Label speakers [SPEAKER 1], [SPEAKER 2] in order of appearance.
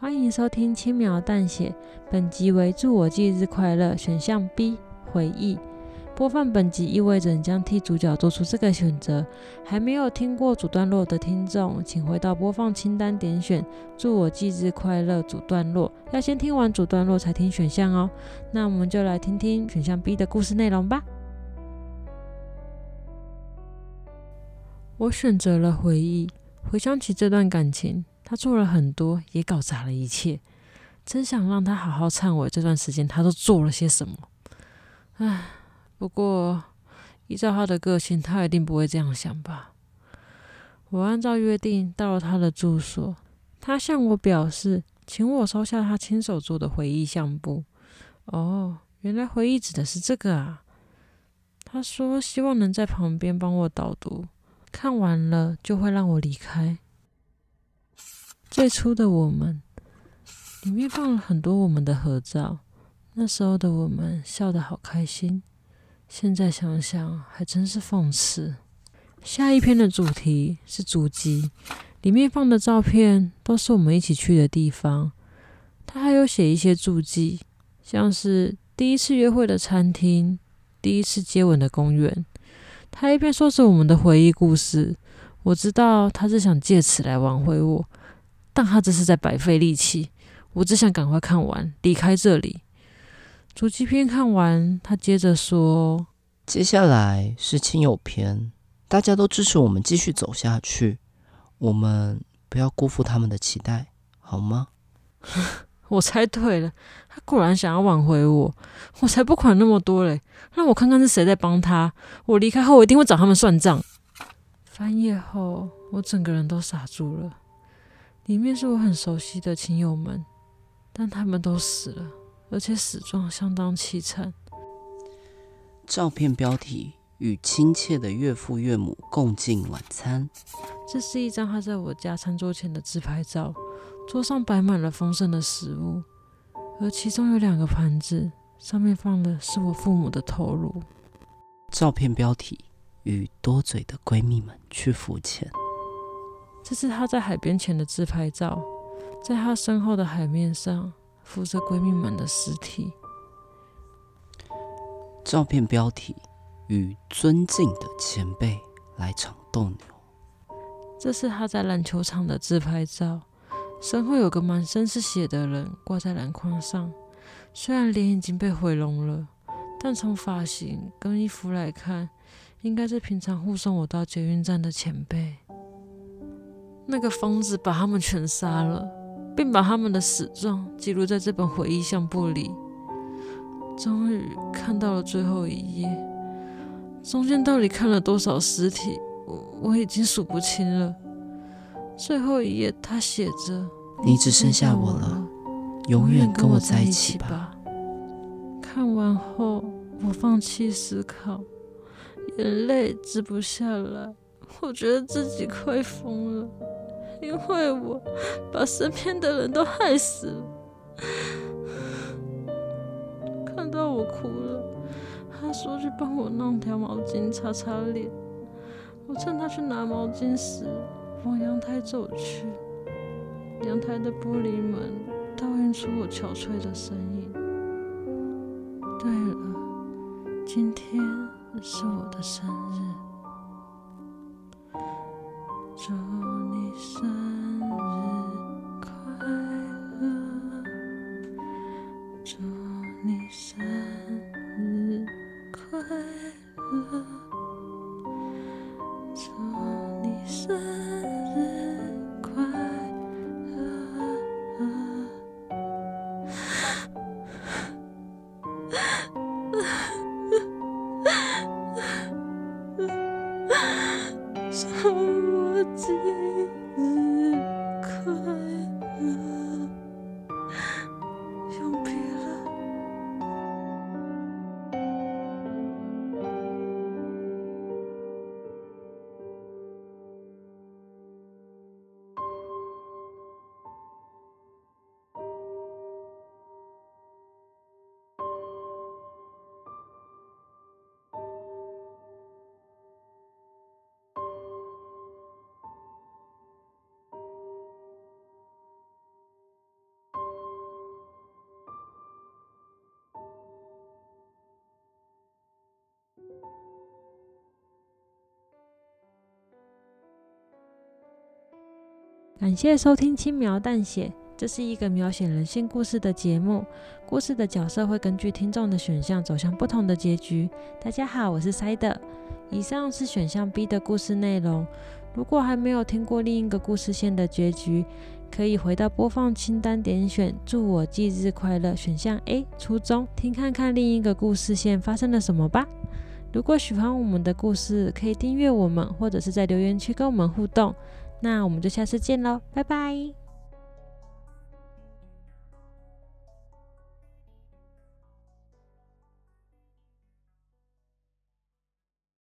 [SPEAKER 1] 欢迎收听轻描淡写，本集为祝我忌日快乐。选项 B 回忆。播放本集意味着你将替主角做出这个选择。还没有听过主段落的听众，请回到播放清单点选“祝我忌日快乐”主段落。要先听完主段落才听选项哦。那我们就来听听选项 B 的故事内容吧。我选择了回忆，回想起这段感情，他做了很多，也搞砸了一切。真想让他好好忏悔这段时间他都做了些什么。唉，不过依照他的个性，他一定不会这样想吧。我按照约定到了他的住所，他向我表示，请我收下他亲手做的回忆相簿。哦，原来回忆指的是这个啊。他说希望能在旁边帮我导读。看完了就会让我离开。最初的我们，里面放了很多我们的合照，那时候的我们笑得好开心。现在想想还真是讽刺。下一篇的主题是足迹，里面放的照片都是我们一起去的地方。他还有写一些注记，像是第一次约会的餐厅，第一次接吻的公园。他一边说着我们的回忆故事，我知道他是想借此来挽回我，但他这是在白费力气。我只想赶快看完，离开这里。足迹篇看完，他接着说：“
[SPEAKER 2] 接下来是亲友篇，大家都支持我们继续走下去，我们不要辜负他们的期待，好吗？”
[SPEAKER 1] 我猜对了，他果然想要挽回我，我才不管那么多嘞！让我看看是谁在帮他。我离开后，我一定会找他们算账。翻页后，我整个人都傻住了。里面是我很熟悉的亲友们，但他们都死了，而且死状相当凄惨。
[SPEAKER 2] 照片标题：与亲切的岳父岳母共进晚餐。
[SPEAKER 1] 这是一张他在我家餐桌前的自拍照。桌上摆满了丰盛的食物，而其中有两个盘子，上面放的是我父母的头颅。
[SPEAKER 2] 照片标题：与多嘴的闺蜜们去浮潜。
[SPEAKER 1] 这是她在海边前的自拍照，在她身后的海面上浮着闺蜜们的尸体。
[SPEAKER 2] 照片标题：与尊敬的前辈来场斗牛。
[SPEAKER 1] 这是她在篮球场的自拍照。身后有个满身是血的人挂在篮筐上，虽然脸已经被毁容了，但从发型跟衣服来看，应该是平常护送我到捷运站的前辈。那个疯子把他们全杀了，并把他们的死状记录在这本回忆相簿里。终于看到了最后一页，中间到底看了多少尸体，我我已经数不清了。最后一页，他写着：“
[SPEAKER 2] 你只剩下我了，永远跟我在一起吧。”
[SPEAKER 1] 看完后，我放弃思考，眼泪止不下来。我觉得自己快疯了，因为我把身边的人都害死了。看到我哭了，他说去帮我弄条毛巾擦擦脸。我趁他去拿毛巾时，往阳台走去，阳台的玻璃门倒映出我憔悴的身影。对了，今天是我的生日，祝你生日快乐，祝你生感谢收听轻描淡写，这是一个描写人性故事的节目。故事的角色会根据听众的选项走向不同的结局。大家好，我是塞德。以上是选项 B 的故事内容。如果还没有听过另一个故事线的结局，可以回到播放清单点选“祝我忌日快乐”选项 A 初中，听看看另一个故事线发生了什么吧。如果喜欢我们的故事，可以订阅我们，或者是在留言区跟我们互动。那我们就下次见喽，拜拜。